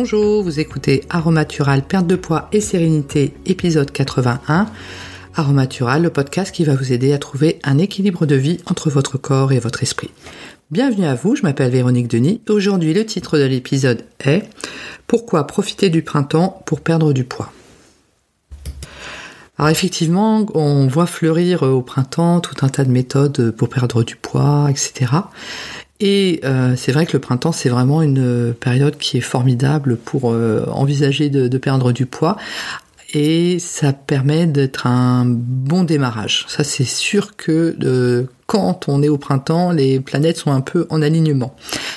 Bonjour, vous écoutez Aromatural, perte de poids et sérénité, épisode 81. Aromatural, le podcast qui va vous aider à trouver un équilibre de vie entre votre corps et votre esprit. Bienvenue à vous, je m'appelle Véronique Denis. Aujourd'hui, le titre de l'épisode est Pourquoi profiter du printemps pour perdre du poids? Alors effectivement, on voit fleurir au printemps tout un tas de méthodes pour perdre du poids, etc. Et euh, c'est vrai que le printemps, c'est vraiment une période qui est formidable pour euh, envisager de, perdre du poids. Et ça permet d'être un bon démarrage. Ça, c'est sûr que euh, quand on est au printemps, les planètes sont un peu en alignement.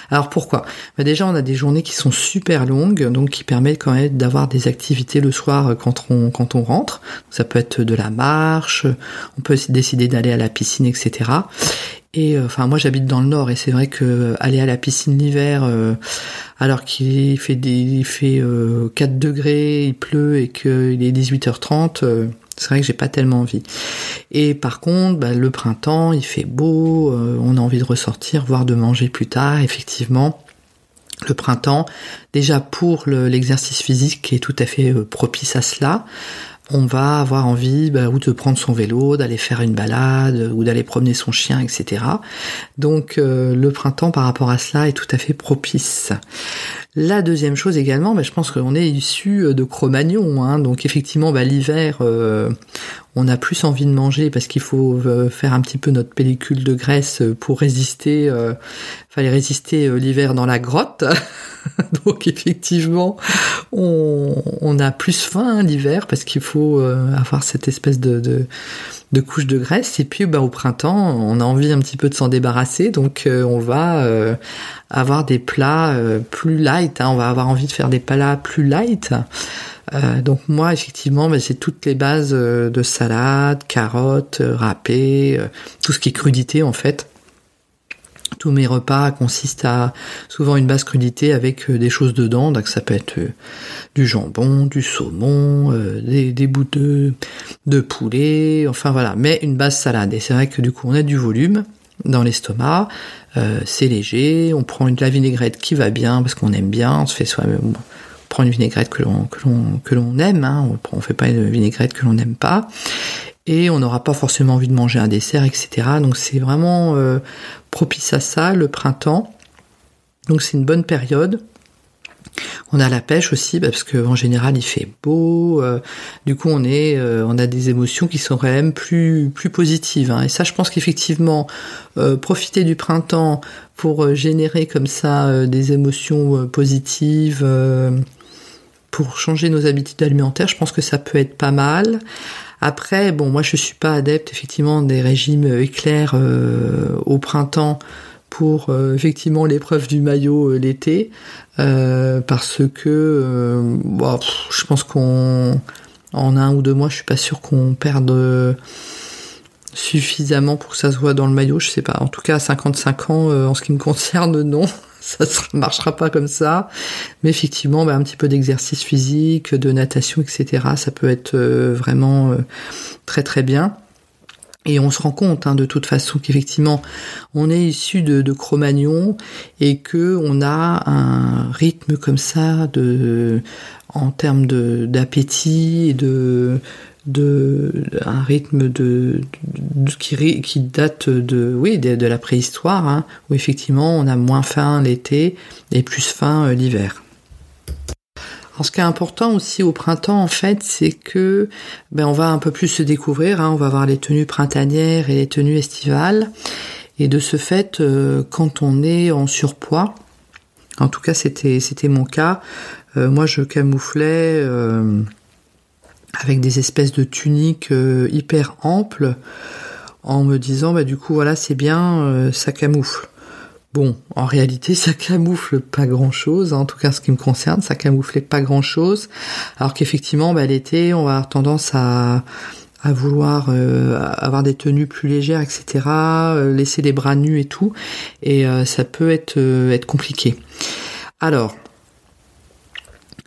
Alors pourquoi? Bah Déjà, on a des journées qui sont super longues, donc qui permettent quand même d'avoir des activités le soir quand on, quand on rentre. Ça peut être de la marche, on peut décider d'aller à la piscine, etc. Et euh, enfin, moi, j'habite dans le nord, et c'est vrai que aller à la piscine l'hiver, euh, alors qu'il fait des, il fait 4 euh, degrés, il pleut et qu'il est 18h30 c'est vrai que j'ai pas tellement envie. Et par contre, bah, le printemps, il fait beau, euh, on a envie de ressortir, voire de manger plus tard. Effectivement, le printemps, déjà pour l'exercice physique qui est tout à fait euh, propice à cela, on va avoir envie bah, ou de prendre son vélo, d'aller faire une balade ou d'aller promener son chien, etc. Donc euh, le printemps par rapport à cela est tout à fait propice. La deuxième chose également, bah, je pense qu'on est issu euh, de Cro-Magnon, hein. donc effectivement bah, l'hiver, euh, on a plus envie de manger parce qu'il faut euh, faire un petit peu notre pellicule de graisse pour résister, euh, fallait résister l'hiver dans la grotte. donc effectivement, on, a plus faim l'hiver parce qu'il faut avoir cette espèce de, de de graisse. Et puis bah, au printemps, on a envie un petit peu de s'en débarrasser, donc euh, on va euh, avoir des plats euh, plus light. Hein. on va avoir envie de faire des plats plus light. donc moi, effectivement, c'est toutes les bases de salade, carottes, râpées, tout ce qui est crudité en fait. Tous mes repas consistent à souvent une basse crudité avec euh, des choses dedans, donc ça peut être euh, du jambon, du saumon, euh, des, bouts de, poulet, enfin voilà, mais une base salade. Et c'est vrai que du coup on a du volume dans l'estomac, c'est léger, on prend de la vinaigrette qui va bien parce qu'on aime bien, on se fait soi-même. une vinaigrette que l'on que l'on que l'on aime, hein, on, on fait pas une vinaigrette que l'on n'aime pas et on n'aura pas forcément envie de manger un dessert, etc. Donc c'est vraiment euh, propice à ça, le printemps. Donc c'est une bonne période. On a la pêche aussi bah, parce qu'en général il fait beau. Euh, du coup on est, euh, on a des émotions qui sont quand même plus plus positives. Hein. Et ça je pense qu'effectivement profiter du printemps pour générer comme ça des émotions positives, pour changer nos habitudes alimentaires, je pense que ça peut être pas mal. Après, bon, moi je suis pas adepte effectivement des régimes éclairs euh, au printemps pour euh, effectivement l'épreuve du maillot euh, l'été, parce que je pense qu'on en un ou deux mois, je suis pas sûr qu'on perde suffisamment pour que ça se voit dans le maillot, je sais pas. En tout cas, à 55 ans, en ce qui me concerne, non ça ne marchera pas comme ça. Mais effectivement, bah, un petit peu d'exercice physique, de natation, etc., ça peut être euh, vraiment euh, très très bien. Et on se rend compte hein, de toute façon qu'effectivement on est issu de, de Cro-Magnon et que on a un rythme comme ça de en termes d'appétit et de de un rythme de, qui, qui, date de oui de, la préhistoire hein, où effectivement on a moins faim l'été et plus faim euh, l'hiver. Alors ce qui est important aussi au printemps en fait c'est que ben on va un peu plus se découvrir hein, on va voir les tenues printanières et les tenues estivales et de ce fait euh, quand on est en surpoids en tout cas c'était c'était mon cas euh, moi je camouflais avec des espèces de tuniques euh, hyper amples en me disant bah du coup voilà c'est bien euh, ça camoufle. Bon, en réalité, ça camoufle pas grand chose, hein, en tout cas, ce qui me concerne, ça camouflait pas grand chose. Alors qu'effectivement, bah, l'été, on va avoir tendance à, à vouloir euh, avoir des tenues plus légères, etc., laisser les bras nus et tout, et ça peut être, être compliqué. Alors,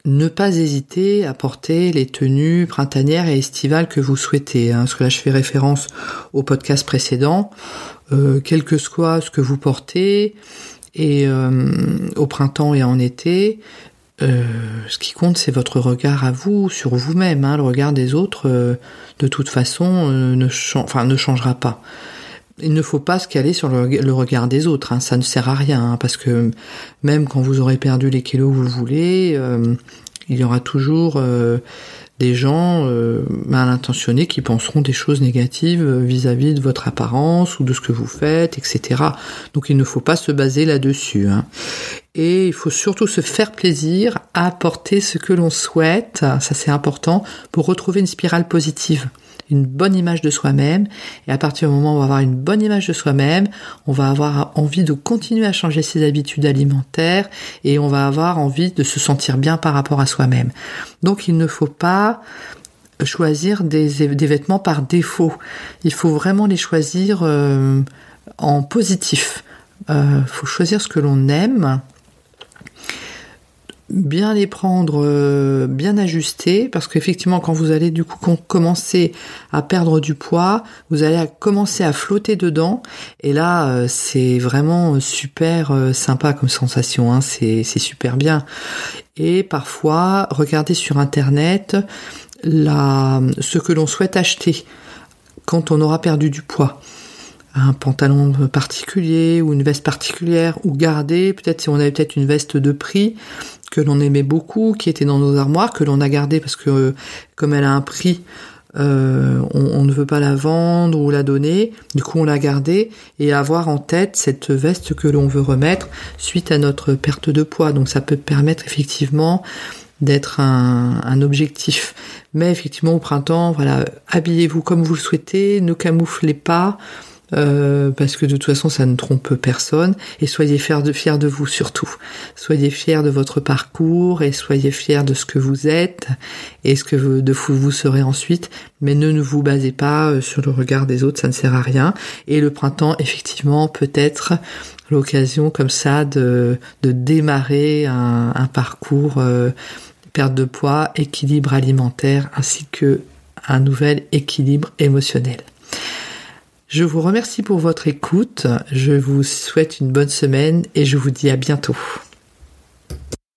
ne pas hésiter à porter les tenues printanières et estivales que vous souhaitez. Hein, parce que là, je fais référence au podcast précédent. Euh, quel que soit ce que vous portez, et euh, au printemps et en été, euh, ce qui compte, c'est votre regard à vous, sur vous-même. Hein. Le regard des autres, euh, de toute façon, ne, ne changera pas. Il ne faut pas se caler sur le, regard des autres, hein. ça ne sert à rien, hein, parce que même quand vous aurez perdu les kilos que vous voulez, il y aura toujours des gens euh, mal intentionnés qui penseront des choses négatives vis-à-vis de votre apparence ou de ce que vous faites, etc. Donc il ne faut pas se baser là-dessus. Hein. Et il faut surtout se faire plaisir à apporter ce que l'on souhaite, ça c'est important, pour retrouver une spirale positive une bonne image de soi-même. Et à partir du moment où on va avoir une bonne image de soi-même, on va avoir envie de continuer à changer ses habitudes alimentaires et on va avoir envie de se sentir bien par rapport à soi-même. Donc il ne faut pas choisir des, vêtements par défaut. Il faut vraiment les choisir euh, en positif. Il euh, faut choisir ce que l'on aime bien les prendre, euh, bien ajuster, parce qu'effectivement, quand vous allez du coup commencer à perdre du poids, vous allez commencer à flotter dedans, et là, euh, c'est vraiment super euh, sympa comme sensation, hein, c'est super bien. Et parfois, regardez sur internet la, ce que l'on souhaite acheter quand on aura perdu du poids. Un pantalon particulier ou une veste particulière ou garder peut-être si on avait peut-être une veste de prix que l'on aimait beaucoup, qui était dans nos armoires, que l'on a gardé parce que comme elle a un prix, euh, on, ne veut pas la vendre ou la donner, du coup on l'a gardée et avoir en tête cette veste que l'on veut remettre suite à notre perte de poids. Donc ça peut permettre effectivement d'être un, un, objectif. Mais effectivement au printemps, voilà, habillez-vous comme vous le souhaitez, ne camouflez pas. Euh, parce que de toute façon ça ne trompe personne et soyez fiers de, vous surtout. Soyez fiers de votre parcours et soyez fiers de ce que vous êtes et ce que vous, de vous, vous serez ensuite, mais ne, ne vous basez pas euh, sur le regard des autres, ça ne sert à rien. Et le printemps, effectivement, peut être l'occasion comme ça de, démarrer un, un parcours euh, perte de poids, équilibre alimentaire ainsi que un nouvel équilibre émotionnel. Je vous remercie pour votre écoute, je vous souhaite une bonne semaine et je vous dis à bientôt.